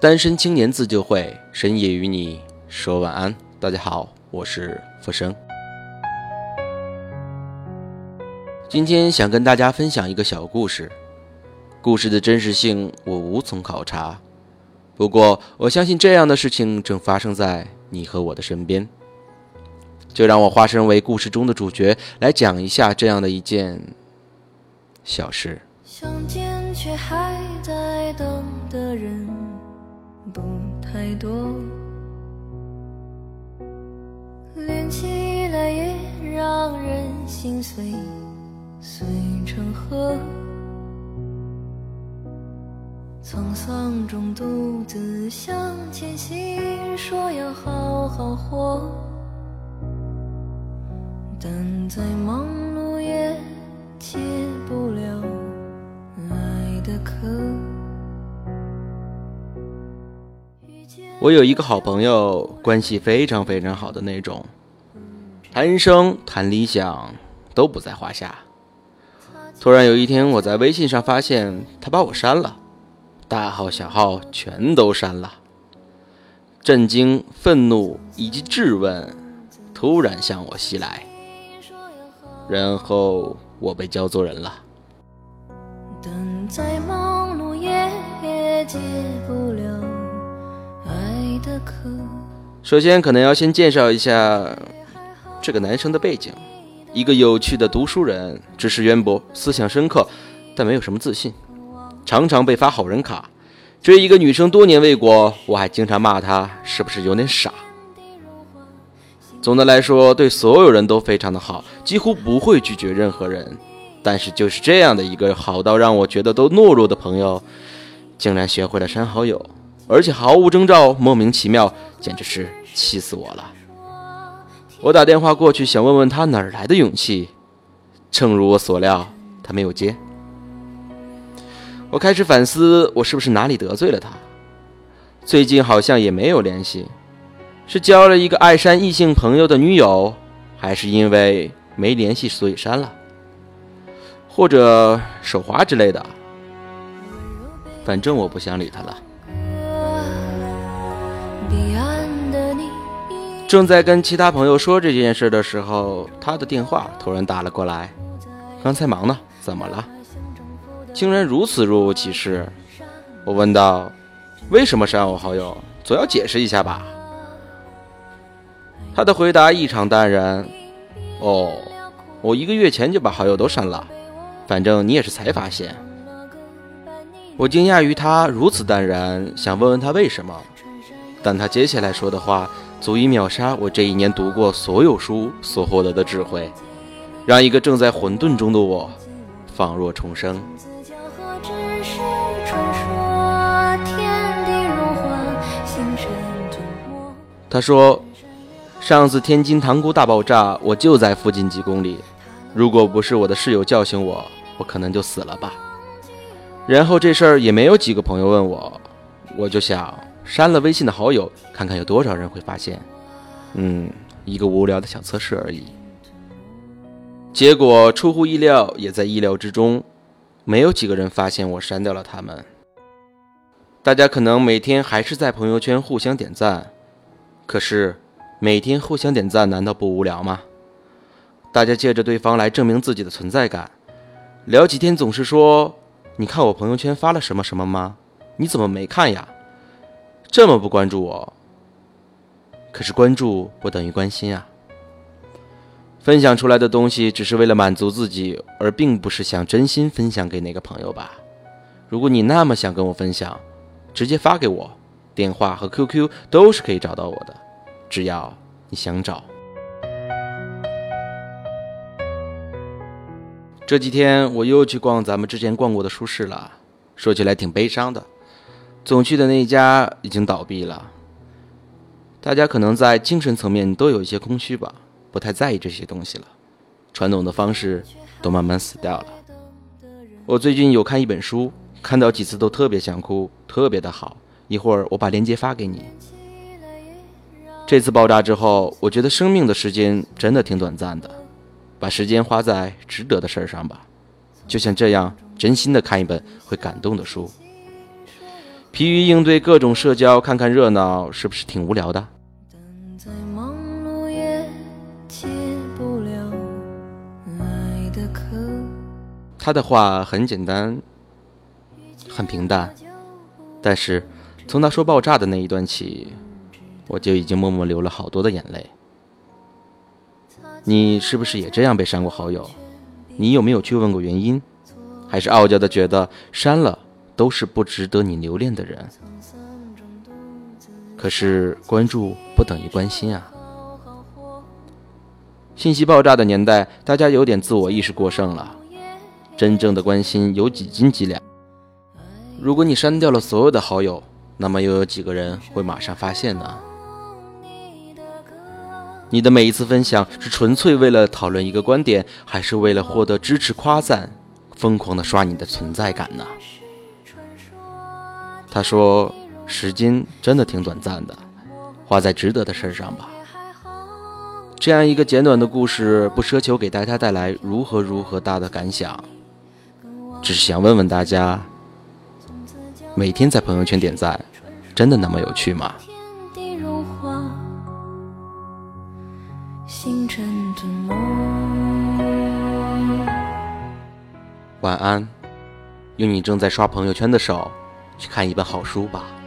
单身青年自救会，深夜与你说晚安。大家好，我是福生。今天想跟大家分享一个小故事，故事的真实性我无从考察，不过我相信这样的事情正发生在你和我的身边。就让我化身为故事中的主角，来讲一下这样的一件小事。相见却还在等的人。不太多，连起来也让人心碎，碎成河。沧桑中独自向前行，说要好好活，但再忙碌也解不了爱的渴。我有一个好朋友，关系非常非常好的那种，谈人生、谈理想都不在话下。突然有一天，我在微信上发现他把我删了，大号小号全都删了。震惊、愤怒以及质问突然向我袭来，然后我被叫做人了。首先，可能要先介绍一下这个男生的背景：一个有趣的读书人，知识渊博，思想深刻，但没有什么自信，常常被发好人卡。追一个女生多年未果，我还经常骂他是不是有点傻。总的来说，对所有人都非常的好，几乎不会拒绝任何人。但是，就是这样的一个好到让我觉得都懦弱的朋友，竟然学会了删好友。而且毫无征兆，莫名其妙，简直是气死我了！我打电话过去，想问问他哪儿来的勇气。正如我所料，他没有接。我开始反思，我是不是哪里得罪了他？最近好像也没有联系，是交了一个爱删异性朋友的女友，还是因为没联系所以删了？或者手滑之类的？反正我不想理他了。正在跟其他朋友说这件事的时候，他的电话突然打了过来。刚才忙呢，怎么了？竟然如此若无其事。我问道：“为什么删我好友？总要解释一下吧。”他的回答异常淡然：“哦，我一个月前就把好友都删了，反正你也是才发现。”我惊讶于他如此淡然，想问问他为什么，但他接下来说的话。足以秒杀我这一年读过所有书所获得的智慧，让一个正在混沌中的我仿若重生。他说：“上次天津塘沽大爆炸，我就在附近几公里。如果不是我的室友叫醒我，我可能就死了吧。”然后这事儿也没有几个朋友问我，我就想。删了微信的好友，看看有多少人会发现。嗯，一个无聊的小测试而已。结果出乎意料，也在意料之中，没有几个人发现我删掉了他们。大家可能每天还是在朋友圈互相点赞，可是每天互相点赞难道不无聊吗？大家借着对方来证明自己的存在感，聊几天总是说：“你看我朋友圈发了什么什么吗？你怎么没看呀？”这么不关注我，可是关注不等于关心啊！分享出来的东西只是为了满足自己，而并不是想真心分享给哪个朋友吧？如果你那么想跟我分享，直接发给我，电话和 QQ 都是可以找到我的，只要你想找。这几天我又去逛咱们之前逛过的书市了，说起来挺悲伤的。总去的那一家已经倒闭了。大家可能在精神层面都有一些空虚吧，不太在意这些东西了。传统的方式都慢慢死掉了。我最近有看一本书，看到几次都特别想哭，特别的好。一会儿我把链接发给你。这次爆炸之后，我觉得生命的时间真的挺短暂的，把时间花在值得的事儿上吧。就像这样，真心的看一本会感动的书。疲于应对各种社交，看看热闹，是不是挺无聊的？他的话很简单，很平淡，但是从他说爆炸的那一段起，我就已经默默流了好多的眼泪。你是不是也这样被删过好友？你有没有去问过原因？还是傲娇的觉得删了？都是不值得你留恋的人，可是关注不等于关心啊！信息爆炸的年代，大家有点自我意识过剩了，真正的关心有几斤几两？如果你删掉了所有的好友，那么又有几个人会马上发现呢？你的每一次分享是纯粹为了讨论一个观点，还是为了获得支持夸赞，疯狂的刷你的存在感呢？他说：“时间真的挺短暂的，花在值得的事上吧。”这样一个简短的故事，不奢求给大家带来如何如何大的感想，只是想问问大家：每天在朋友圈点赞，真的那么有趣吗？晚安，用你正在刷朋友圈的手。去看一本好书吧。